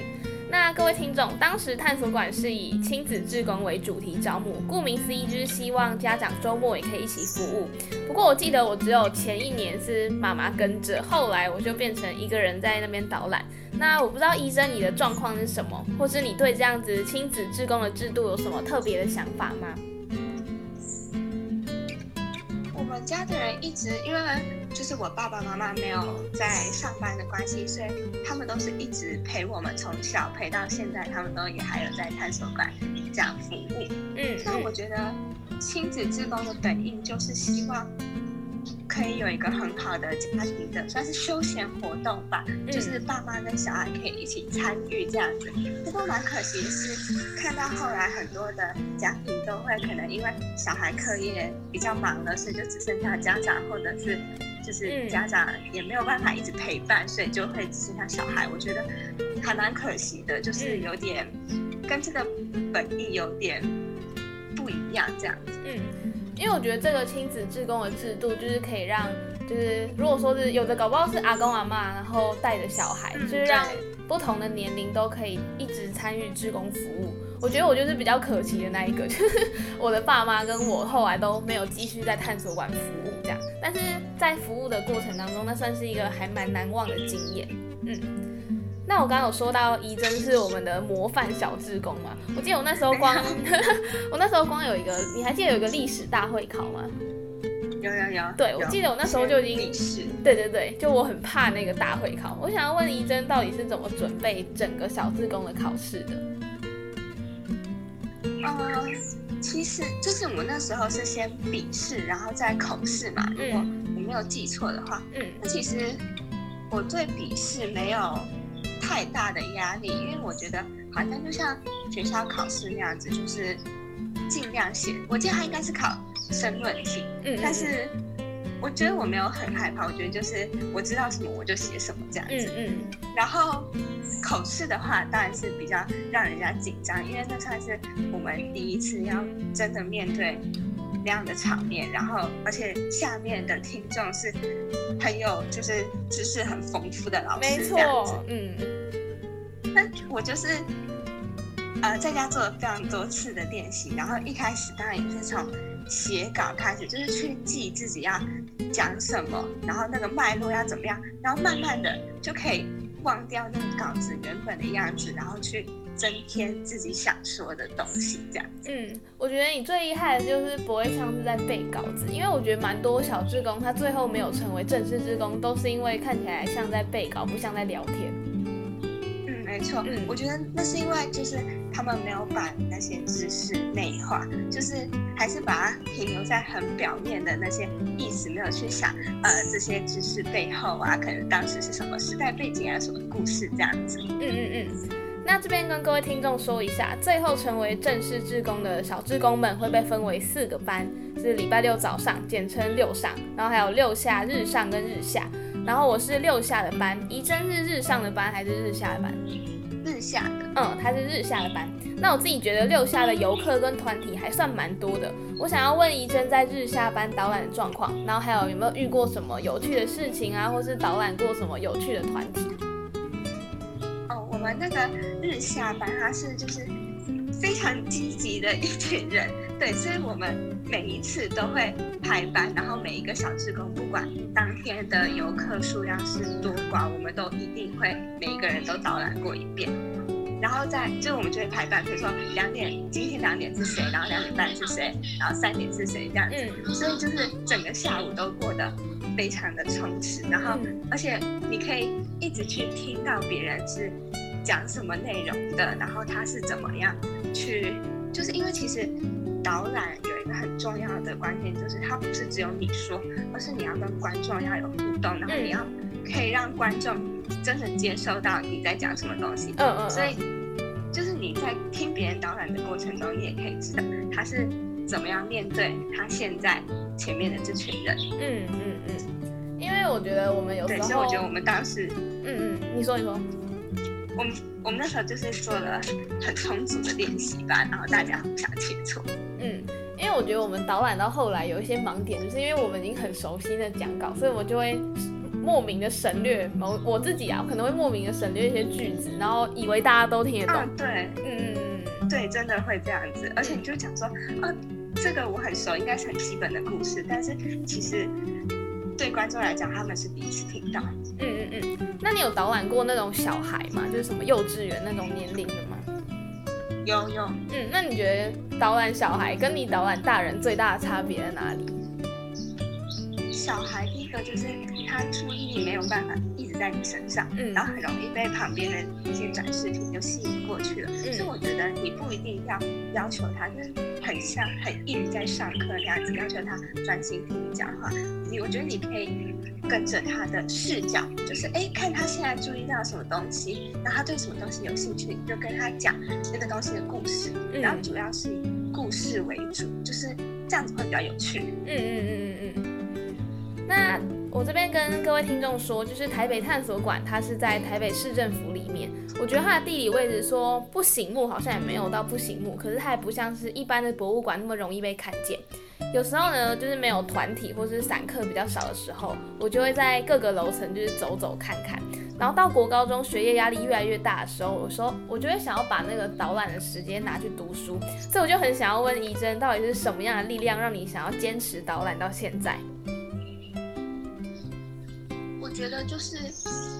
那各位听众，当时探索馆是以亲子志工为主题招募，顾名思义就是希望家长周末也可以一起服务。不过我记得我只有前一年是妈妈跟着，后来我就变成一个人在那边导览。那我不知道医生你的状况是什么，或是你对这样子亲子志工的制度有什么特别的想法吗？们家的人一直因为。就是我爸爸妈妈没有在上班的关系，所以他们都是一直陪我们从小陪到现在，他们都也还有在探索馆这样服务。嗯，那我觉得亲子志工的本意就是希望。可以有一个很好的家庭的，算是休闲活动吧，就是爸妈跟小孩可以一起参与这样子。不过蛮可惜的是，看到后来很多的家庭都会可能因为小孩课业比较忙了，所以就只剩下家长，或者是就是家长也没有办法一直陪伴，所以就会只剩下小孩。我觉得还蛮可惜的，就是有点跟这个本意有点不一样这样子。嗯。因为我觉得这个亲子志工的制度，就是可以让，就是如果说是有的搞不好是阿公阿妈，然后带着小孩，就是让不同的年龄都可以一直参与志工服务。我觉得我就是比较可惜的那一个，就是我的爸妈跟我后来都没有继续在探索馆服务这样，但是在服务的过程当中，那算是一个还蛮难忘的经验，嗯。那我刚刚有说到怡珍是我们的模范小志工嘛？我记得我那时候光，我那时候光有一个，你还记得有一个历史大会考吗？有有有。对，我记得我那时候就已经历史。对对对，就我很怕那个大会考。我想要问怡珍，到底是怎么准备整个小志工的考试的？呃，其实就是我那时候是先笔试，然后再口试嘛。如果我没有记错的话，嗯，那其实我对笔试没有。太大的压力，因为我觉得好像就像学校考试那样子，就是尽量写。我记得他应该是考申论题，嗯，但是我觉得我没有很害怕，我觉得就是我知道什么我就写什么这样子，嗯嗯。然后口试的话，当然是比较让人家紧张，因为那算是我们第一次要真的面对那样的场面，然后而且下面的听众是很有就是知识很丰富的老师，这样子，嗯。那 我就是，呃，在家做了非常多次的练习，然后一开始当然也是从写稿开始，就是去记自己要讲什么，然后那个脉络要怎么样，然后慢慢的就可以忘掉那个稿子原本的样子，然后去增添自己想说的东西，这样子。嗯，我觉得你最厉害的就是不会像是在背稿子，因为我觉得蛮多小志工他最后没有成为正式志工，都是因为看起来像在背稿，不像在聊天。没错，嗯，我觉得那是因为就是他们没有把那些知识内化，就是还是把它停留在很表面的那些意思，没有去想呃这些知识背后啊，可能当时是什么时代背景啊，什么故事这样子。嗯嗯嗯。那这边跟各位听众说一下，最后成为正式志工的小志工们会被分为四个班，是礼拜六早上，简称六上，然后还有六下、日上跟日下。然后我是六下的班，怡珍是日上的班还是日下的班？日下的，嗯，他是日下的班。那我自己觉得六下的游客跟团体还算蛮多的。我想要问怡珍在日下班导览的状况，然后还有有没有遇过什么有趣的事情啊，或是导览过什么有趣的团体？哦，我们那个日下班它是就是非常积极的一群人。对，所以我们每一次都会排班，然后每一个小志工，不管当天的游客数量是多寡，我们都一定会每一个人都导览过一遍。然后在就我们就会排班，比如说两点，今天两点是谁，然后两点半是谁，然后三点是谁这样子。所以就是整个下午都过得非常的充实，然后而且你可以一直去听到别人是讲什么内容的，然后他是怎么样去，就是因为其实。导览有一个很重要的关键，就是它不是只有你说，而是你要跟观众要有互动，然后你要可以让观众真的接收到你在讲什么东西。嗯嗯。所以就是你在听别人导览的过程中，你也可以知道他是怎么样面对他现在前面的这群人。嗯嗯嗯。因为我觉得我们有时候，所以我觉得我们当时，嗯嗯，你说你说。我们我们那时候就是做了很充足的练习吧，然后大家互相切磋。嗯，因为我觉得我们导览到后来有一些盲点，就是因为我们已经很熟悉的讲稿，所以我就会莫名的省略某我自己啊，可能会莫名的省略一些句子，然后以为大家都听得懂。对，嗯嗯嗯，对，真的会这样子。而且你就讲说，啊，这个我很熟，应该是很基本的故事，但是其实对观众来讲，他们是第一次听到。嗯嗯嗯。那你有导览过那种小孩吗？就是什么幼稚园那种年龄的吗？有有。嗯，那你觉得导览小孩跟你导览大人最大的差别在哪里？小孩第一个就是他注意力没有办法在你身上，嗯，然后很容易被旁边的一些展示品就吸引过去了。所以我觉得你不一定要要求他，就是很像很一直在上课那样子，要求他专心听你讲话。你我觉得你可以跟着他的视角，就是哎，看他现在注意到什么东西，然后他对什么东西有兴趣，你就跟他讲那个东西的故事，然后主要是以故事为主，就是这样子会比较有趣。嗯嗯嗯嗯嗯。那我这边跟各位听众说，就是台北探索馆，它是在台北市政府里面。我觉得它的地理位置说不醒目，好像也没有到不醒目，可是它也不像是一般的博物馆那么容易被看见。有时候呢，就是没有团体或是散客比较少的时候，我就会在各个楼层就是走走看看。然后到国高中学业压力越来越大的时候，我说我就会想要把那个导览的时间拿去读书。所以我就很想要问怡珍，到底是什么样的力量让你想要坚持导览到现在？觉得就是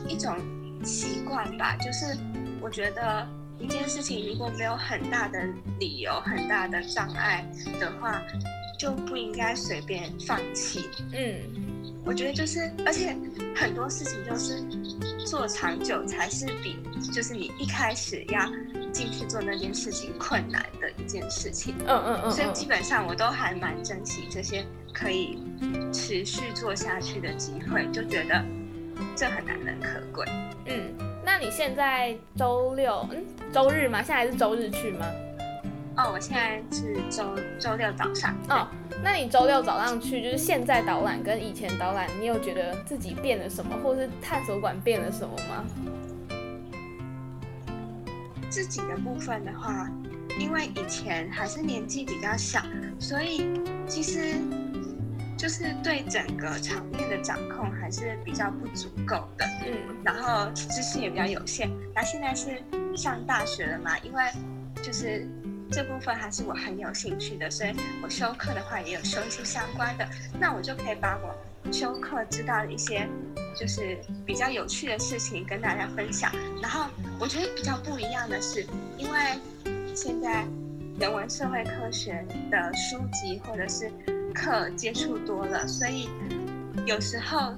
一种习惯吧，就是我觉得一件事情如果没有很大的理由、很大的障碍的话，就不应该随便放弃。嗯，我觉得就是，而且很多事情就是做长久才是比就是你一开始要进去做那件事情困难的一件事情。嗯嗯嗯。所以基本上我都还蛮珍惜这些可以持续做下去的机会，就觉得。这很难能可贵。嗯，那你现在周六，嗯，周日吗？现在是周日去吗？哦，我现在是周周六早上。哦，那你周六早上去，就是现在导览跟以前导览，你有觉得自己变了什么，或是探索馆变了什么吗？自己的部分的话，因为以前还是年纪比较小，所以其实。就是对整个场面的掌控还是比较不足够的，嗯，然后知识也比较有限。那现在是上大学了嘛，因为就是这部分还是我很有兴趣的，所以我修课的话也有修一些相关的，那我就可以把我修课知道的一些就是比较有趣的事情跟大家分享。然后我觉得比较不一样的是，因为现在人文社会科学的书籍或者是课接触多了，所以有时候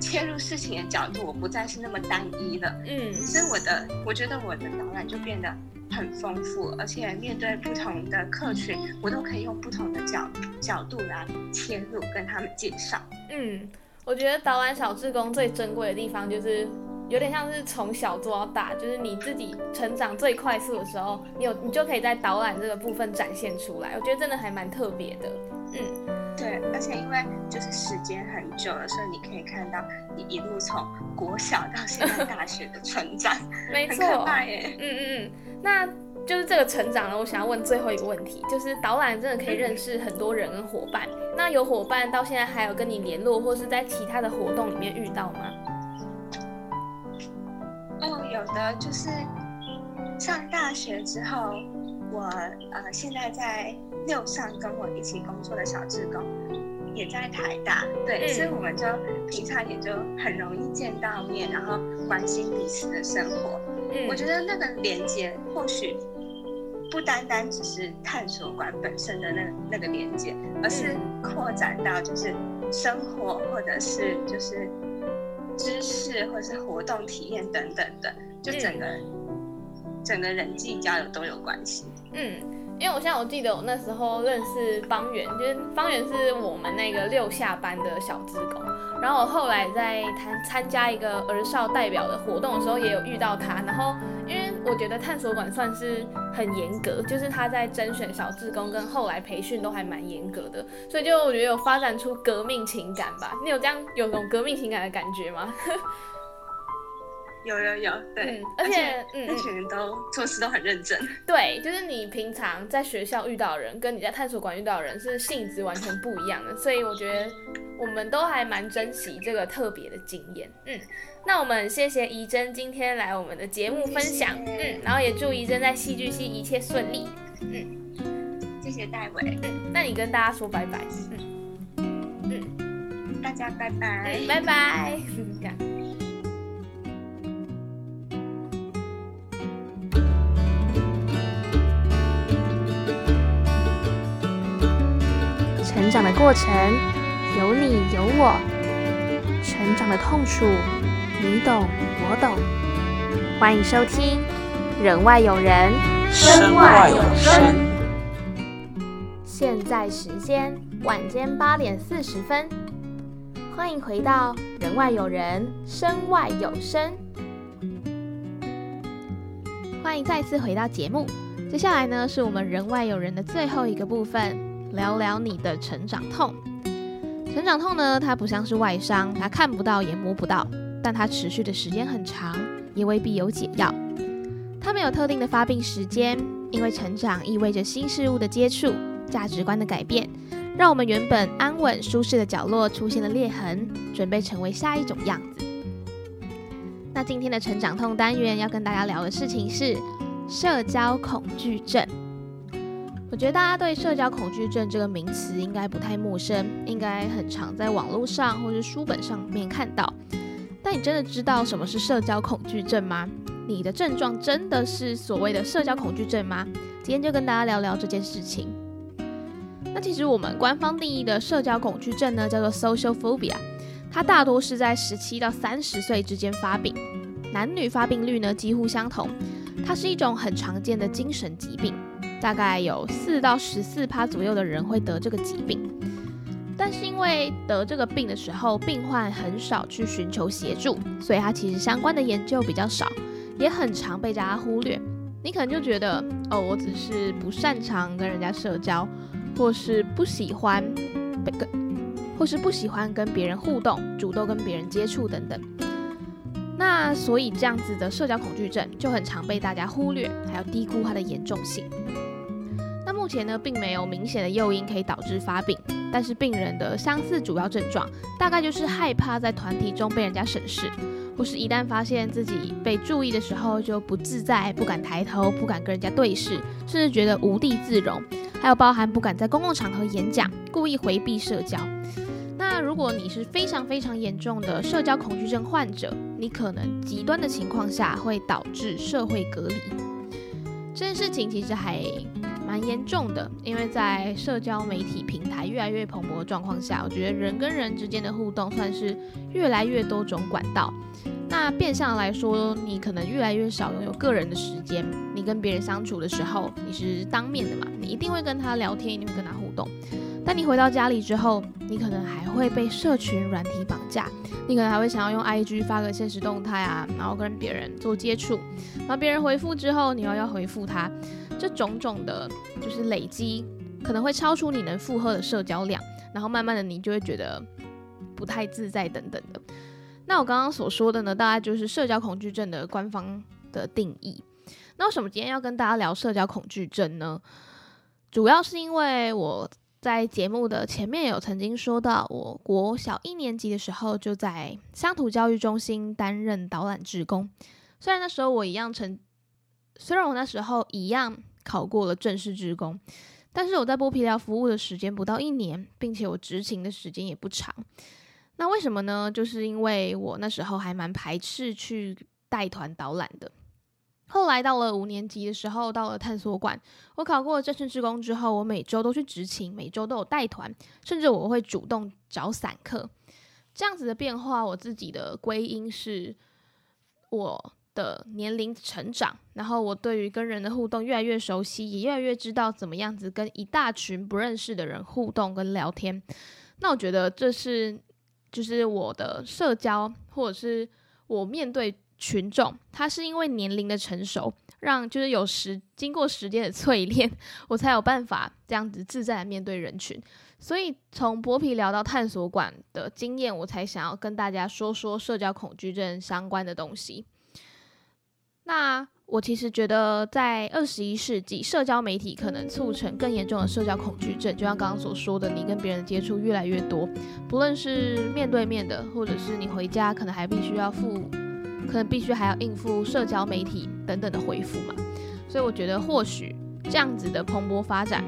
切入事情的角度我不再是那么单一了。嗯，所以我的我觉得我的导览就变得很丰富，而且面对不同的客群，我都可以用不同的角角度来切入跟他们介绍。嗯，我觉得导览小志工最珍贵的地方就是有点像是从小做到大，就是你自己成长最快速的时候，你有你就可以在导览这个部分展现出来。我觉得真的还蛮特别的。嗯，对，而且因为就是时间很久了，所以你可以看到你一路从国小到现在大学的成长，没错，耶。嗯嗯嗯，那就是这个成长呢，我想要问最后一个问题，就是导览真的可以认识很多人跟伙伴，那有伙伴到现在还有跟你联络，或是在其他的活动里面遇到吗？哦，有的，就是上大学之后。我呃现在在六上跟我一起工作的小志工也在台大，对，嗯。所以我们就平常也就很容易见到面，然后关心彼此的生活。嗯。我觉得那个连接或许不单单只是探索馆本身的那那个连接，而是扩展到就是生活或者是就是知识或者是活动体验等等的，就整个、整个人际交流都有关系。嗯，因为我现在我记得我那时候认识方圆，就是方圆是我们那个六下班的小职工，然后我后来在参参加一个儿少代表的活动的时候，也有遇到他。然后因为我觉得探索馆算是很严格，就是他在甄选小职工跟后来培训都还蛮严格的，所以就我觉得有发展出革命情感吧。你有这样有种革命情感的感觉吗？有有有，对，嗯而且嗯那群人都做事都很认真。对，就是你平常在学校遇到的人，跟你在探索馆遇到的人是性质完全不一样的，所以我觉得我们都还蛮珍惜这个特别的经验。嗯，那我们谢谢怡珍今天来我们的节目分享，谢谢嗯，然后也祝怡珍在戏剧系一切顺利。嗯谢谢戴伟，嗯，那你跟大家说拜拜。嗯嗯大家拜拜。嗯，拜拜。这样。成长的过程有你有我，成长的痛楚你懂我懂。欢迎收听《人外有人》，身外有身。现在时间晚间八点四十分，欢迎回到《人外有人，身外有身》。欢迎再次回到节目。接下来呢，是我们人外有人的最后一个部分，聊聊你的成长痛。成长痛呢，它不像是外伤，它看不到也摸不到，但它持续的时间很长，也未必有解药。它没有特定的发病时间，因为成长意味着新事物的接触、价值观的改变，让我们原本安稳舒适的角落出现了裂痕，准备成为下一种样子。那今天的成长痛单元要跟大家聊的事情是社交恐惧症。我觉得大家对社交恐惧症这个名词应该不太陌生，应该很常在网络上或是书本上面看到。但你真的知道什么是社交恐惧症吗？你的症状真的是所谓的社交恐惧症吗？今天就跟大家聊聊这件事情。那其实我们官方定义的社交恐惧症呢，叫做 social phobia，它大多是在十七到三十岁之间发病，男女发病率呢几乎相同。它是一种很常见的精神疾病，大概有四到十四趴左右的人会得这个疾病。但是因为得这个病的时候，病患很少去寻求协助，所以它其实相关的研究比较少，也很常被大家忽略。你可能就觉得，哦，我只是不擅长跟人家社交，或是不喜欢被跟，或是不喜欢跟别人互动，主动跟别人接触等等。那所以这样子的社交恐惧症就很常被大家忽略，还有低估它的严重性。前呢，并没有明显的诱因可以导致发病，但是病人的相似主要症状大概就是害怕在团体中被人家审视，或是一旦发现自己被注意的时候就不自在，不敢抬头，不敢跟人家对视，甚至觉得无地自容，还有包含不敢在公共场合演讲，故意回避社交。那如果你是非常非常严重的社交恐惧症患者，你可能极端的情况下会导致社会隔离。这件事情其实还蛮严重的，因为在社交媒体平台越来越蓬勃的状况下，我觉得人跟人之间的互动算是越来越多种管道。那变相来说，你可能越来越少拥有个人的时间。你跟别人相处的时候，你是当面的嘛，你一定会跟他聊天，一定会跟他互动。但你回到家里之后，你可能还会被社群软体绑架，你可能还会想要用 IG 发个现实动态啊，然后跟别人做接触，然后别人回复之后，你又要回复他，这种种的，就是累积，可能会超出你能负荷的社交量，然后慢慢的你就会觉得不太自在等等的。那我刚刚所说的呢，大概就是社交恐惧症的官方的定义。那为什么今天要跟大家聊社交恐惧症呢？主要是因为我在节目的前面有曾经说到，我国小一年级的时候就在乡土教育中心担任导览志工。虽然那时候我一样成，虽然我那时候一样考过了正式职工。但是我在剥皮寮服务的时间不到一年，并且我执勤的时间也不长。那为什么呢？就是因为我那时候还蛮排斥去带团导览的。后来到了五年级的时候，到了探索馆，我考过正式职工之后，我每周都去执勤，每周都有带团，甚至我会主动找散客。这样子的变化，我自己的归因是我的年龄成长，然后我对于跟人的互动越来越熟悉，也越来越知道怎么样子跟一大群不认识的人互动跟聊天。那我觉得这是就是我的社交，或者是我面对。群众，他是因为年龄的成熟，让就是有时经过时间的淬炼，我才有办法这样子自在的面对人群。所以从剥皮聊到探索馆的经验，我才想要跟大家说说社交恐惧症相关的东西。那我其实觉得，在二十一世纪，社交媒体可能促成更严重的社交恐惧症，就像刚刚所说的，你跟别人接触越来越多，不论是面对面的，或者是你回家可能还必须要付。可能必须还要应付社交媒体等等的回复嘛，所以我觉得或许这样子的蓬勃发展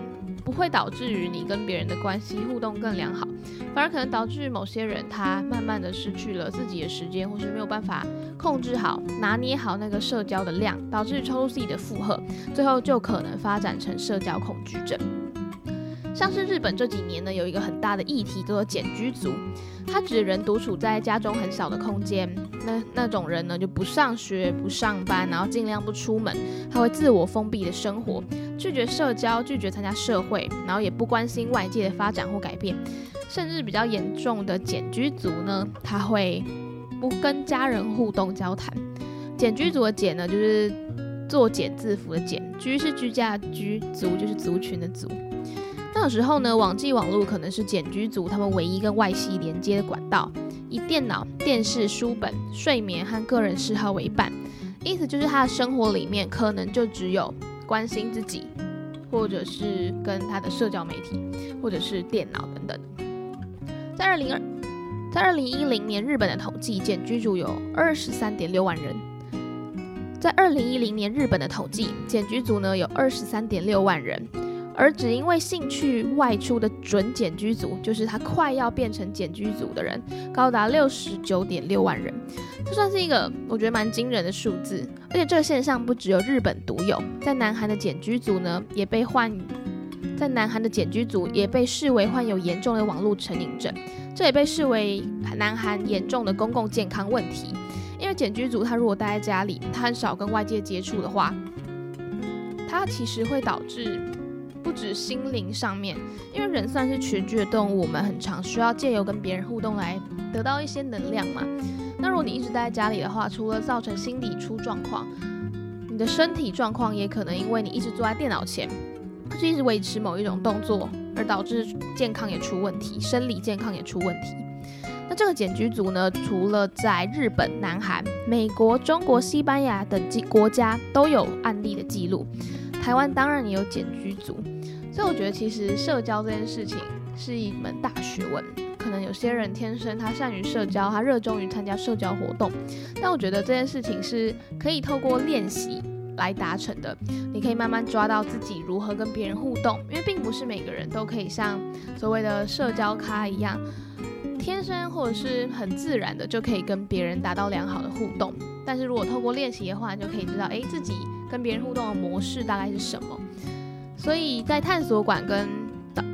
不会导致于你跟别人的关系互动更良好，反而可能导致某些人他慢慢的失去了自己的时间，或是没有办法控制好、拿捏好那个社交的量，导致超出自己的负荷，最后就可能发展成社交恐惧症。像是日本这几年呢，有一个很大的议题叫做简居族，它指人独处在家中很小的空间，那那种人呢就不上学、不上班，然后尽量不出门，他会自我封闭的生活，拒绝社交，拒绝参加社会，然后也不关心外界的发展或改变，甚至比较严重的简居族呢，他会不跟家人互动交谈。简居族的简呢，就是做简字符的简，居是居家的居，族就是族群的族。那时候呢，网际网络可能是简居族他们唯一跟外系连接的管道，以电脑、电视、书本、睡眠和个人嗜好为伴，意思就是他的生活里面可能就只有关心自己，或者是跟他的社交媒体，或者是电脑等等。在二零二，在二零一零年日本的统计，简居族有二十三点六万人。在二零一零年日本的统计，简居族呢有二十三点六万人。而只因为兴趣外出的准检居族，就是他快要变成检居族的人，高达六十九点六万人，这算是一个我觉得蛮惊人的数字。而且这个现象不只有日本独有，在南韩的检居族呢，也被患在南韩的检居族也被视为患有严重的网络成瘾症，这也被视为南韩严重的公共健康问题。因为检居族他如果待在家里，他很少跟外界接触的话，他其实会导致。不止心灵上面，因为人算是群居的动物，我们很常需要借由跟别人互动来得到一些能量嘛。那如果你一直待在家里的话，除了造成心理出状况，你的身体状况也可能因为你一直坐在电脑前，或是一直维持某一种动作，而导致健康也出问题，生理健康也出问题。那这个简居族呢，除了在日本、南韩、美国、中国、西班牙等国家都有案例的记录。台湾当然也有简居族，所以我觉得其实社交这件事情是一门大学问。可能有些人天生他善于社交，他热衷于参加社交活动，但我觉得这件事情是可以透过练习来达成的。你可以慢慢抓到自己如何跟别人互动，因为并不是每个人都可以像所谓的社交咖一样，天生或者是很自然的就可以跟别人达到良好的互动。但是如果透过练习的话，你就可以知道，哎，自己。跟别人互动的模式大概是什么？所以在探索馆跟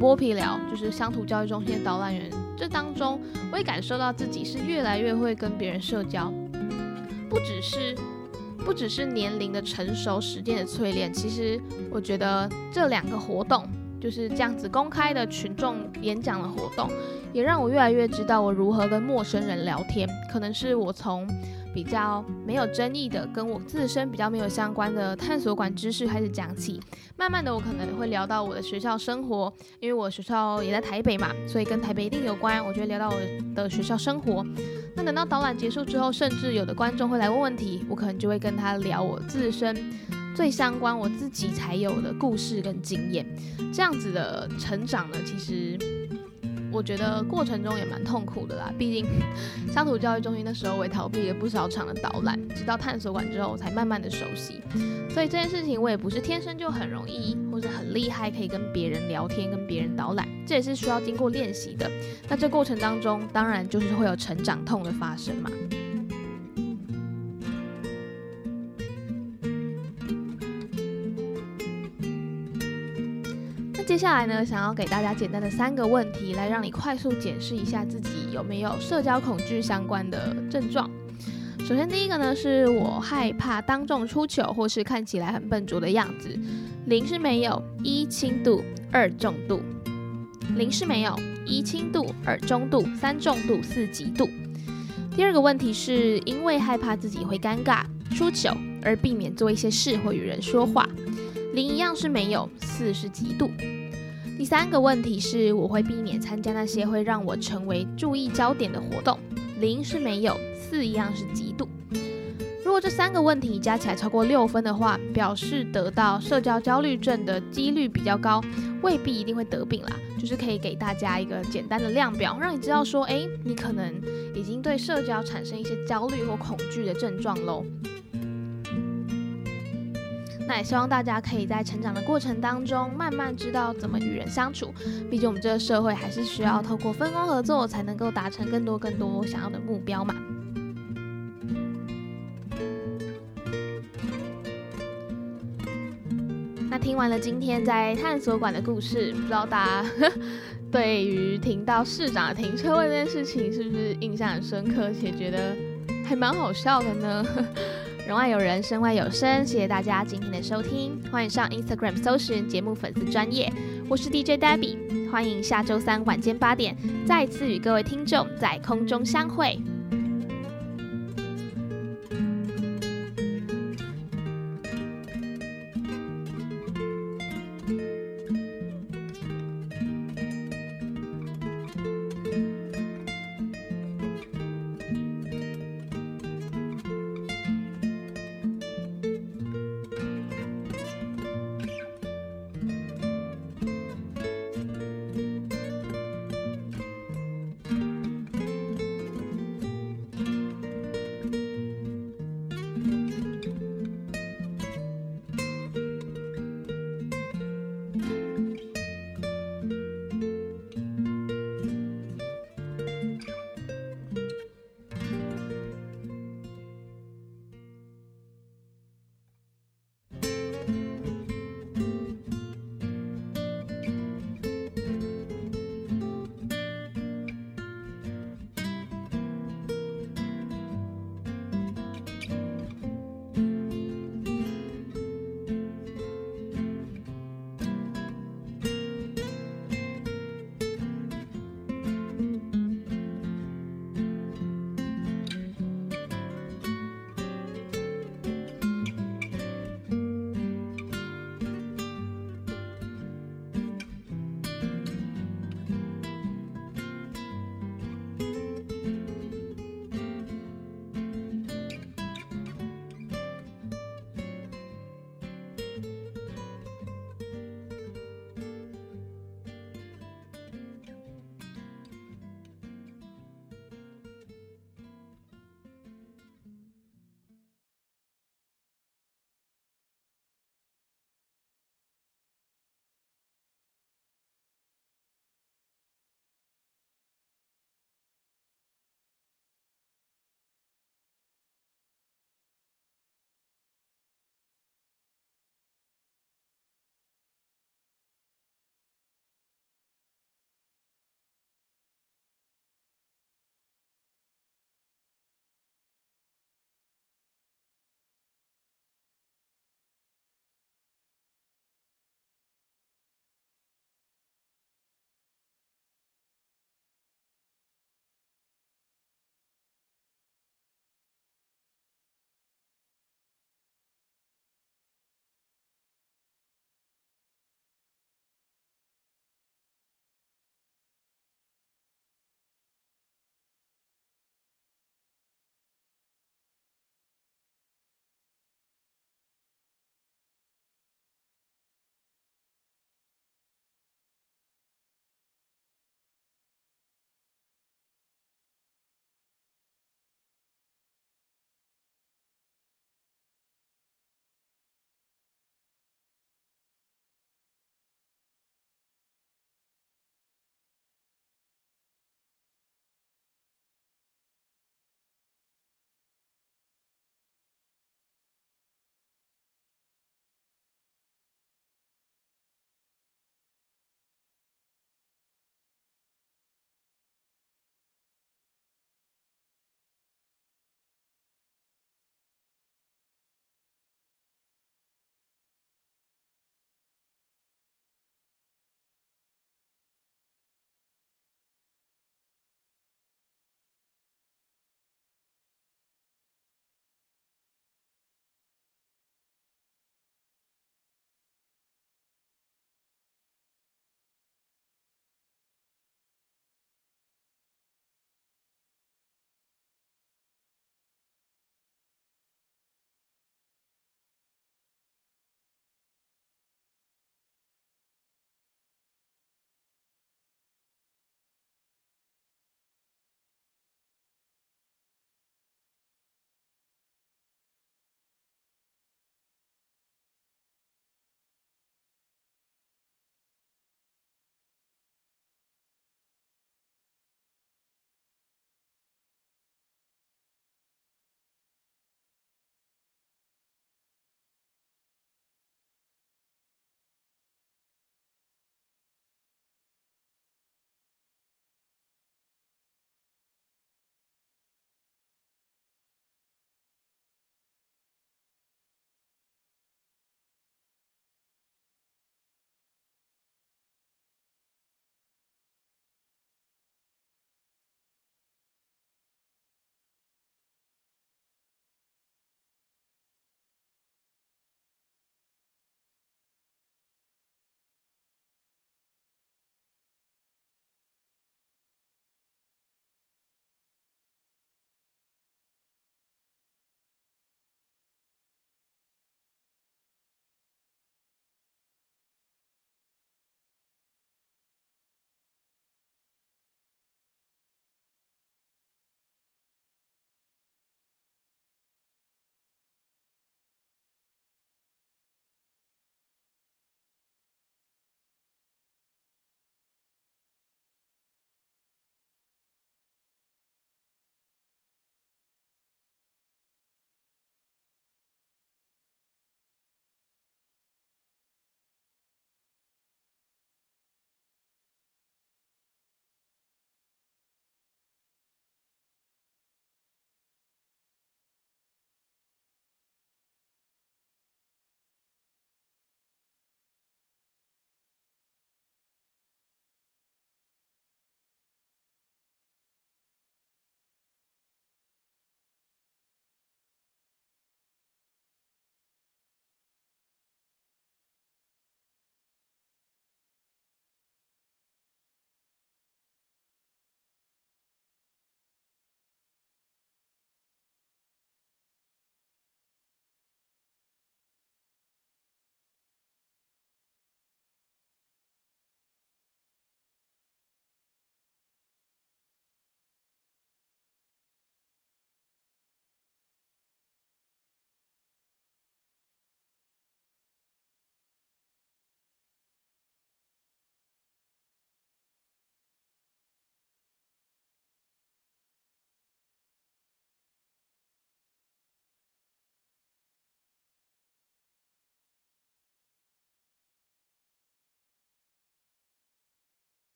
剥皮聊，就是乡土教育中心的导览员这当中，我也感受到自己是越来越会跟别人社交，不只是不只是年龄的成熟、时间的淬炼，其实我觉得这两个活动就是这样子公开的群众演讲的活动，也让我越来越知道我如何跟陌生人聊天。可能是我从比较没有争议的，跟我自身比较没有相关的探索馆知识开始讲起，慢慢的我可能会聊到我的学校生活，因为我学校也在台北嘛，所以跟台北一定有关。我觉得聊到我的学校生活，那等到导览结束之后，甚至有的观众会来问问题，我可能就会跟他聊我自身最相关我自己才有的故事跟经验。这样子的成长呢，其实我觉得过程中也蛮痛苦的啦。毕竟乡土教育中心那时候我也逃避了不少场的导览，直到探索馆之后才慢慢的熟悉。所以这件事情我也不是天生就很容易或是很厉害，可以跟别人聊天、跟别人导览，这也是需要经过练习的。那这过程当中，当然就是会有成长痛的发生嘛。接下来呢，想要给大家简单的三个问题，来让你快速检视一下自己有没有社交恐惧相关的症状。首先，第一个呢，是我害怕当众出糗或是看起来很笨拙的样子。零是没有，一轻度，二重度。零是没有，一轻度，二中度，三重度，四极度。第二个问题是因为害怕自己会尴尬出糗而避免做一些事或与人说话。零一样是没有，四是极度。第三个问题是，我会避免参加那些会让我成为注意焦点的活动。零是没有，四一样是极度。如果这三个问题加起来超过六分的话，表示得到社交焦虑症的几率比较高，未必一定会得病啦。就是可以给大家一个简单的量表，让你知道说，哎，你可能已经对社交产生一些焦虑或恐惧的症状喽。也希望大家可以在成长的过程当中，慢慢知道怎么与人相处。毕竟我们这个社会还是需要透过分工合作，才能够达成更多更多想要的目标嘛。那听完了今天在探索馆的故事，不知道大家 对于停到市长的停车位这件事情，是不是印象很深刻，且觉得还蛮好笑的呢？人外有人，身外有声。谢谢大家今天的收听，欢迎上 Instagram 搜寻节目粉丝专业，我是 DJ Debbie，欢迎下周三晚间八点再次与各位听众在空中相会。